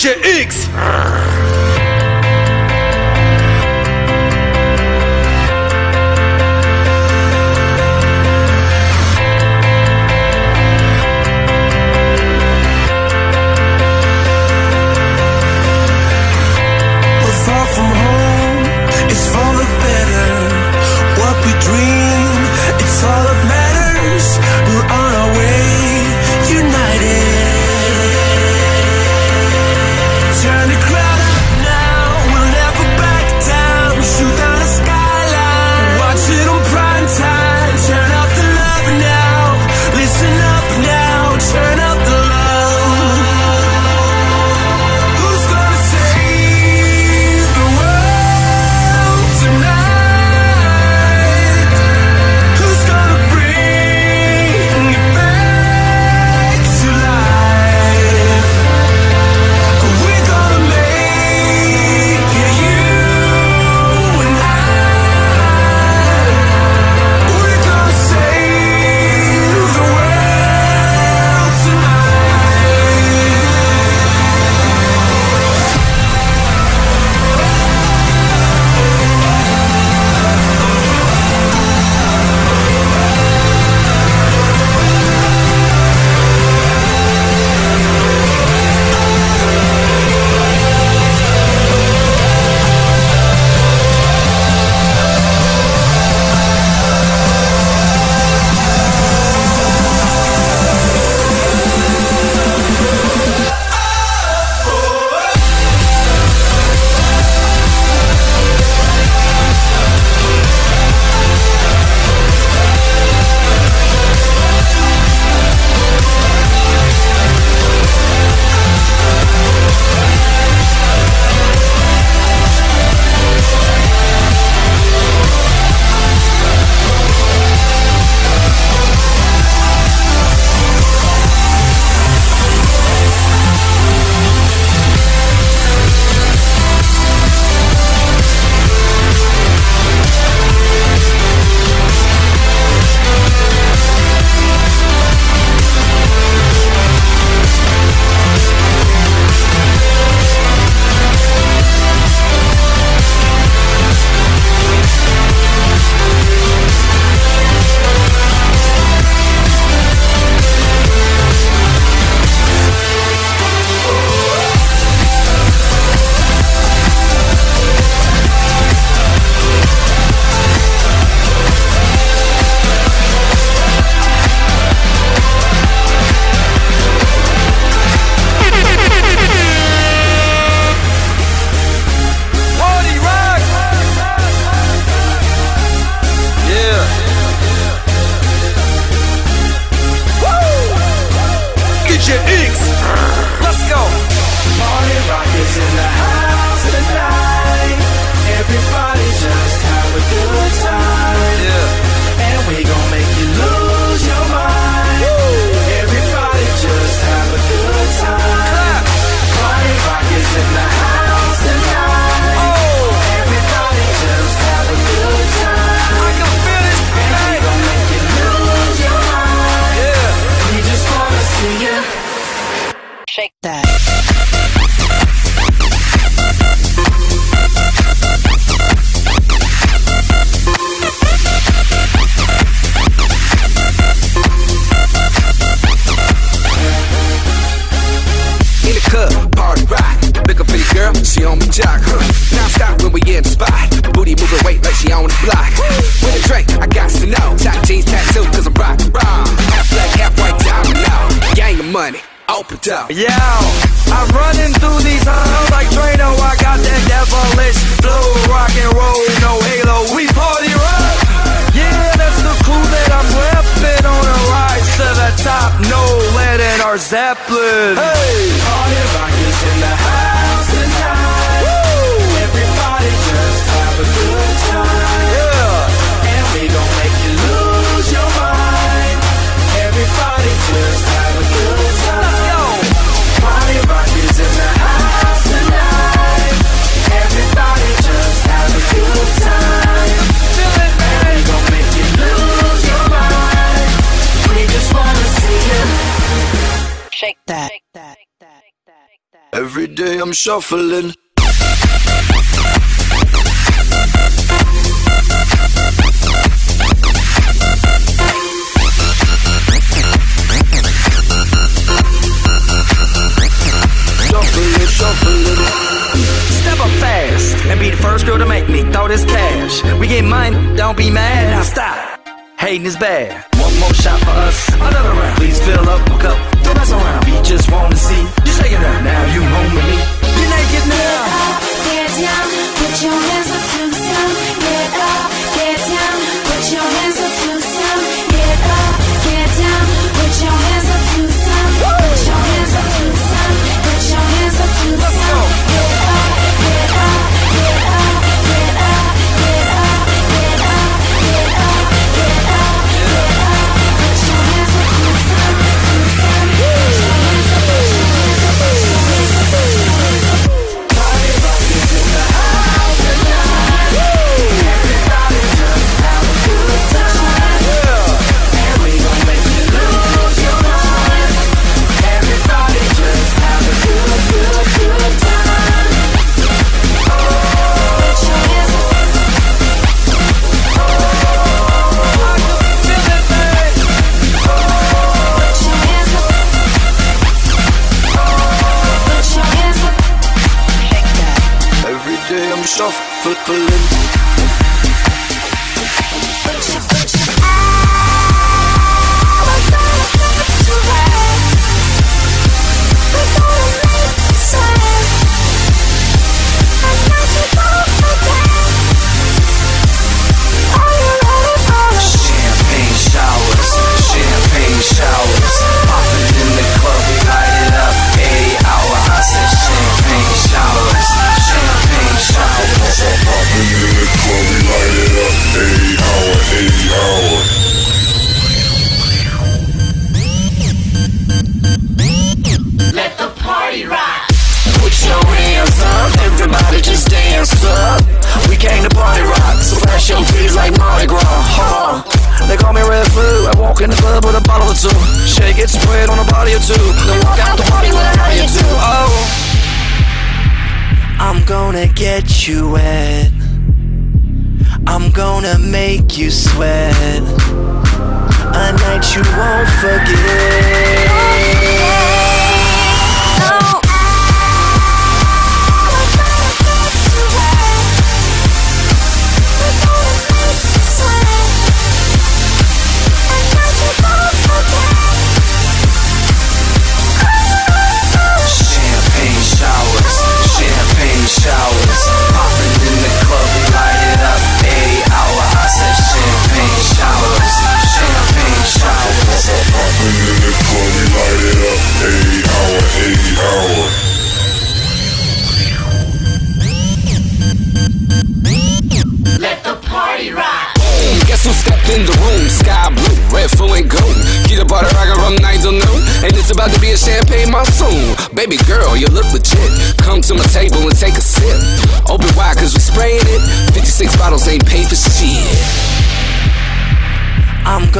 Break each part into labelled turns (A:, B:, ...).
A: DJ X. Zeppelin. Hey, I'm shuffling.
B: first girl to make me throw this cash. We get mine, don't be mad. Now stop, hating is bad. One more shot for us, another round. Please fill up a cup, don't mess around. We just wanna see you shaking up. Now you home with me it now.
C: Get up, put your hands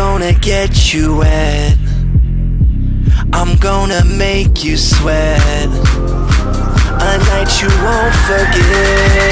B: gonna get you wet. I'm gonna make you sweat. A night you won't forget.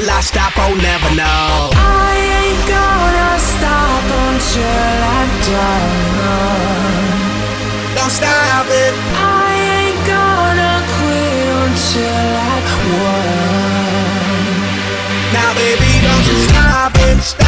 A: will I stop? Oh, never know.
D: I ain't gonna stop until I'm done.
A: Don't stop it.
D: I ain't gonna quit until I won.
A: Now, baby, don't you stop it. Stop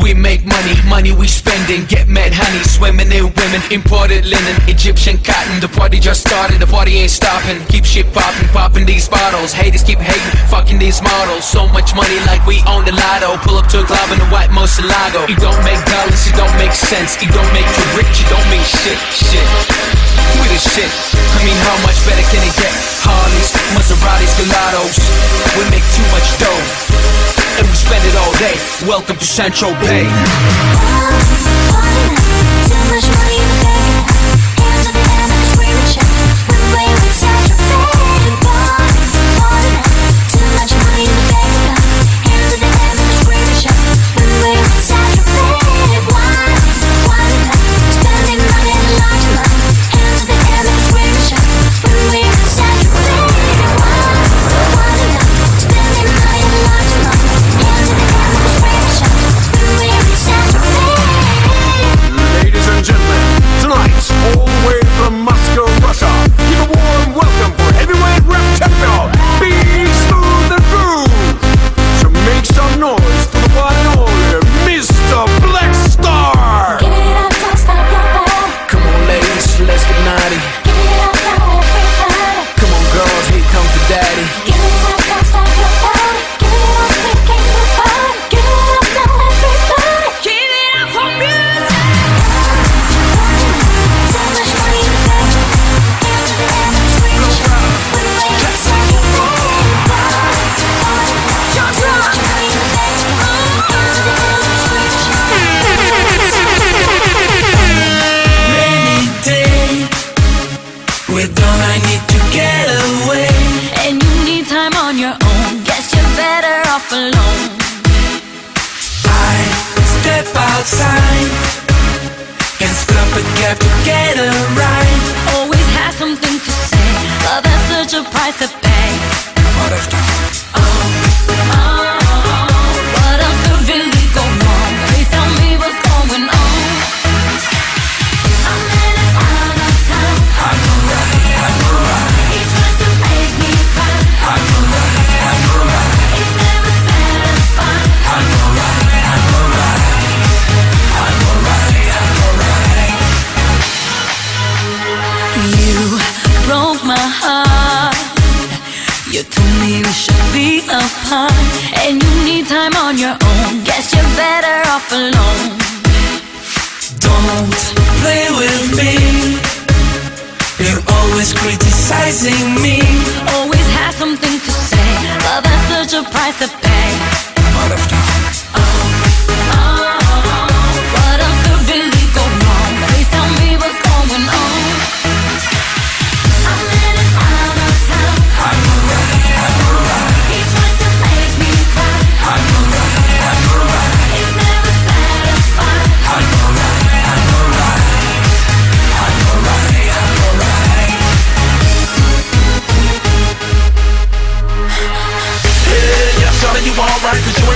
E: We
C: make money, money we spending. Get mad honey, swimming in women. Imported linen, Egyptian cotton. The party just started, the party ain't stopping. Keep shit popping, popping these bottles. Haters keep hating, fucking these models. So much money like we own the lotto. Pull up to a club in a white Moselago. It don't make dollars, it don't make sense. It don't make you rich, it don't mean shit, shit. We the shit. I mean, how much better can it get? Harleys, Maseratis, Gelatos. Welcome to Central Bay.
F: Step outside, can stop a cab to get a ride.
G: Always has something to say. Love has such a price to pay.
F: Out of town.
G: Be and you need time on your own. Guess you're better off alone.
F: Don't play with me. You're always criticizing me.
G: Always has something to say. Love has such a price to pay.
F: Out of town.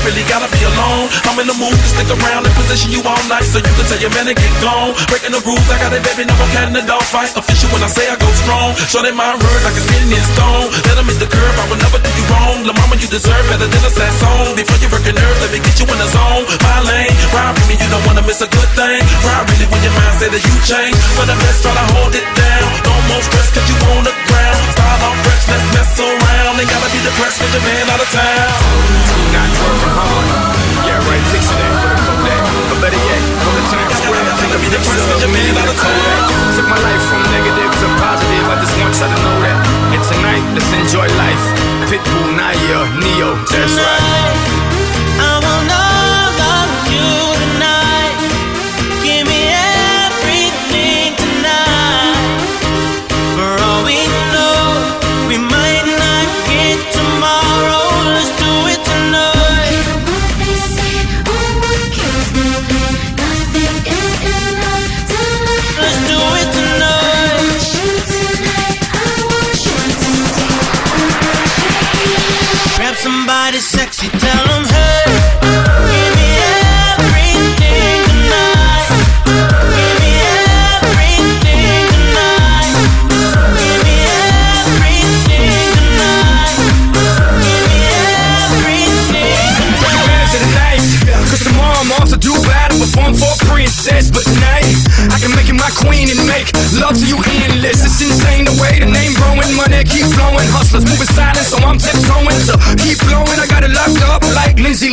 G: Really
H: gotta be alone. I'm in the mood to stick around and position you all night so you can tell your man to get gone. Breaking the rules, I got it, baby, no more cat in the dog fight. Official when I say I go strong. Shorty my word like it's written in stone. Let him hit the curb, I will never do you wrong. La mama, you deserve better than a sad song. Before you work your nerves, let me get you in the zone. My lane, ride with me, you don't wanna miss a good thing. Ride really when your mind say that you change. For the best, try to hold it down. No more stress, cause you on the ground. Style on fresh, let's mess around. Ain't gotta be depressed, cause your man out of town.
I: Not. Yeah, right, fixing that. But better yet, go to Times Square. Take a picture of me all the Took my life from negative to positive. I just want y'all to know that. And tonight, let's enjoy life. Pitbull, Naya, Neo, that's right.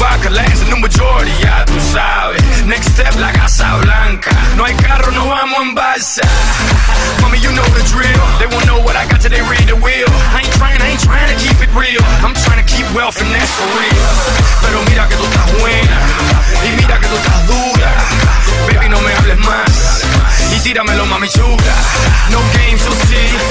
A: vaca lanes en un majority, ya tú sabes. Next step, la Casa Blanca. No hay carro, no vamos en balsa. Mommy, you know the drill. They won't know what I got till they read the wheel. I ain't trying, I ain't trying to keep it real. I'm trying to keep wealth and that's for real. Pero mira que tú estás buena. Y mira que tú estás dura. Baby, no me hables más. Y tíramelo, mami chula. No games, you'll see.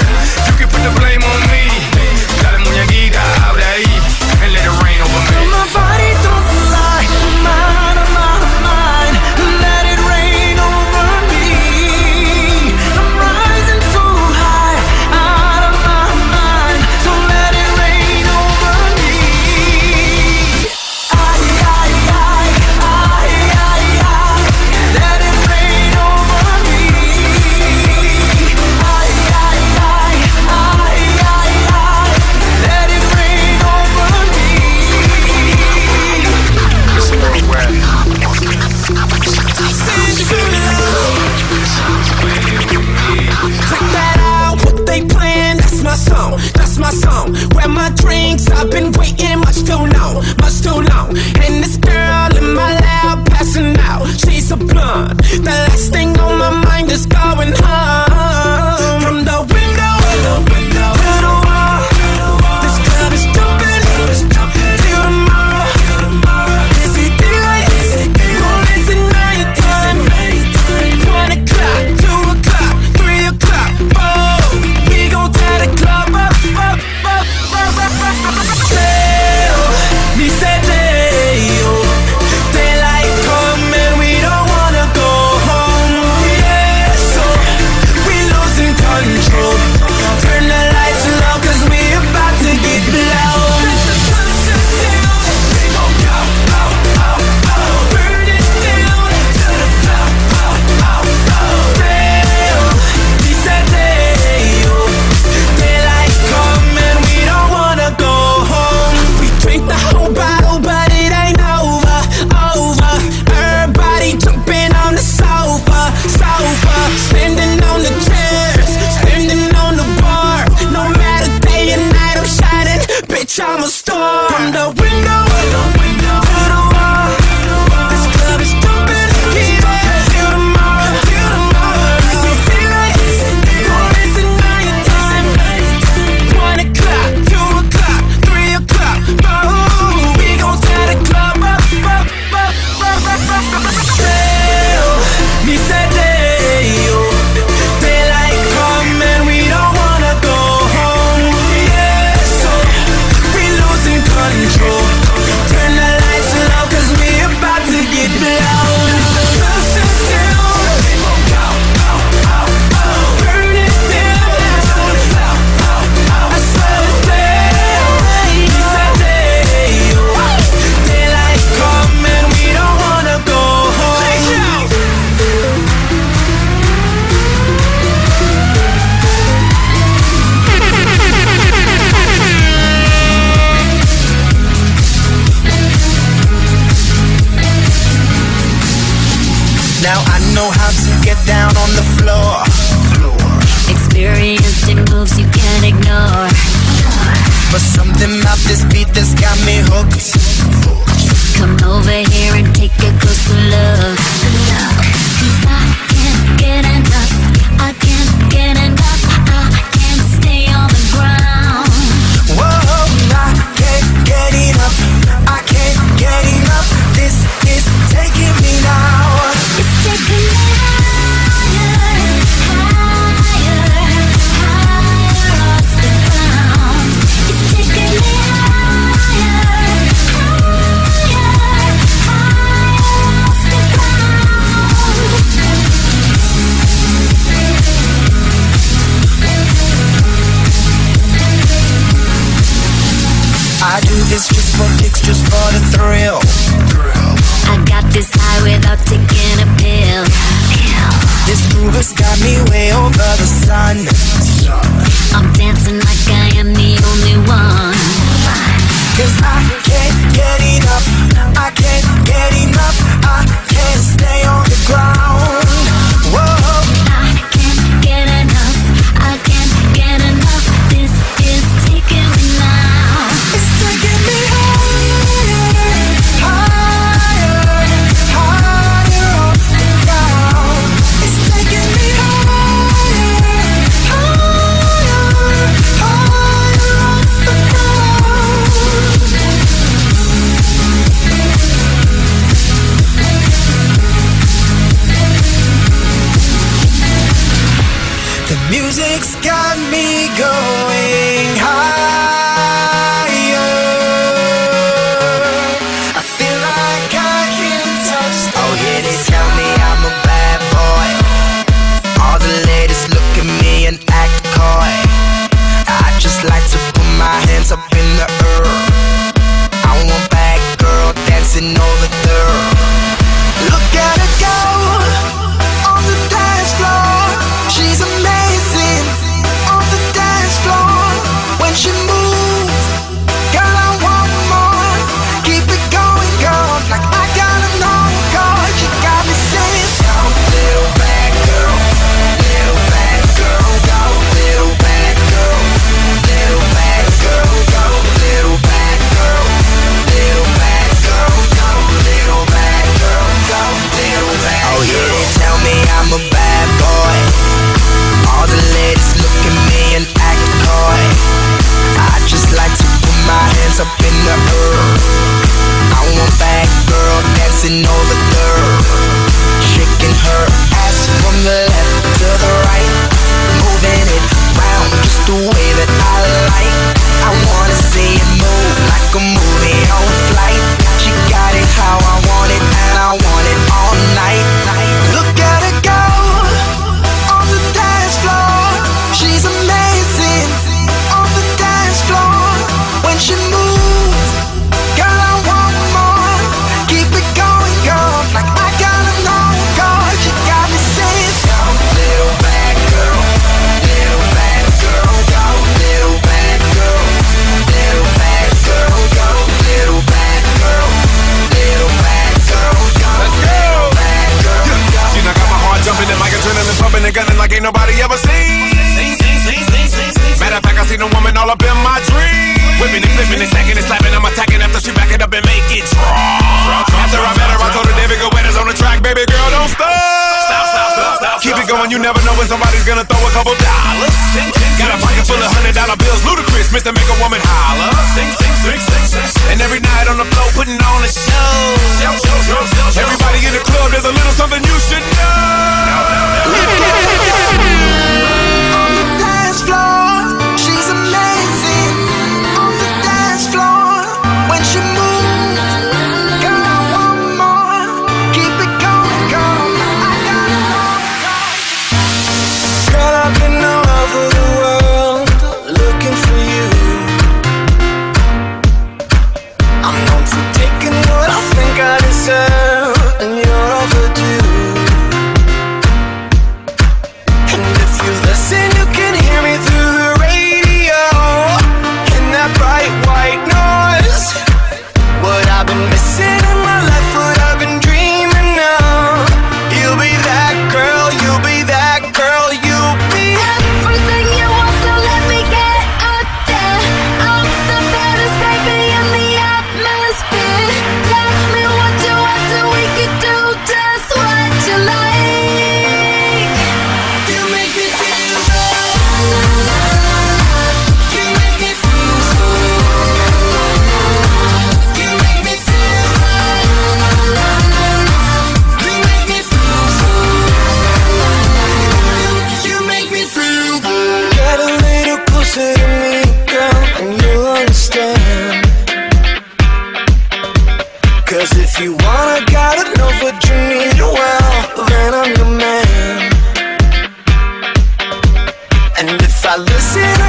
I: I listen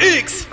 J: X.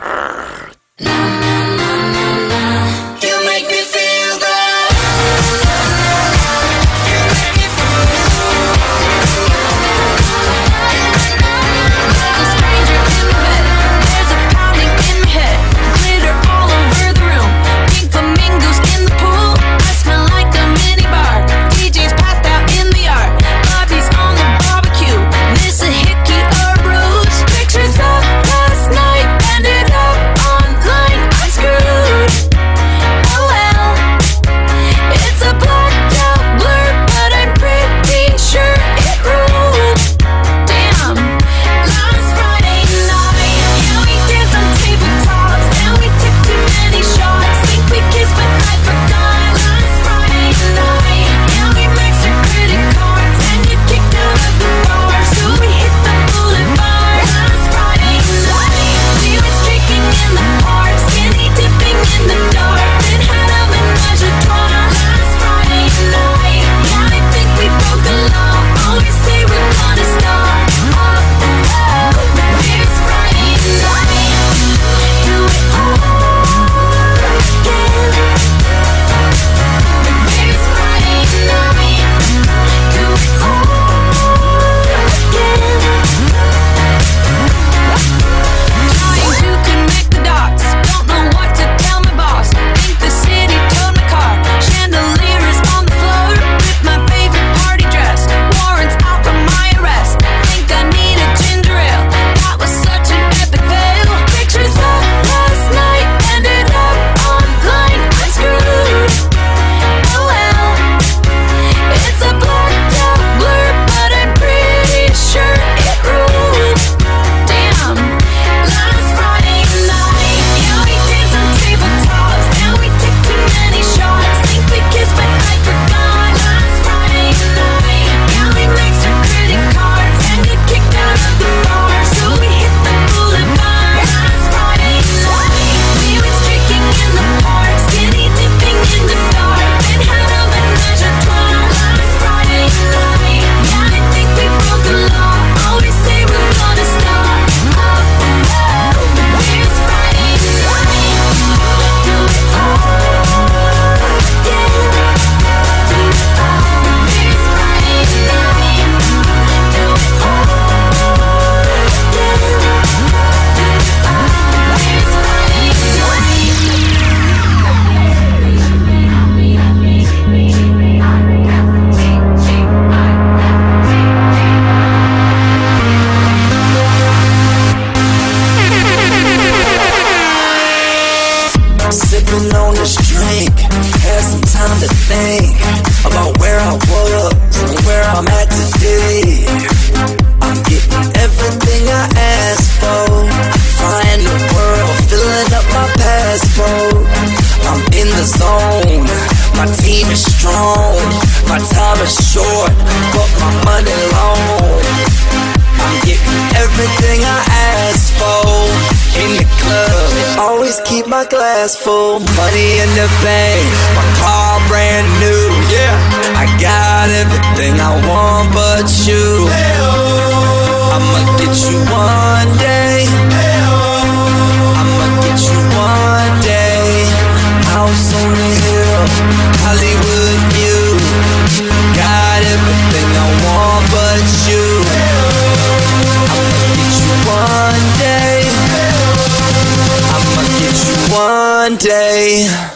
J: to think about
C: where I
I: was and where I'm at today. I'm getting everything I asked for. Flying the
K: world, filling up my passport. I'm in the
I: zone. My team is strong. My time is
B: short, but my money long. I'm getting everything I asked for in the club. Always keep my glass full, money in the bank. everything I want but you. I'ma get you one day. I'ma get you one day. House on the hill, Hollywood view. Got everything I want but you. I'ma get you one day. I'ma get you one day.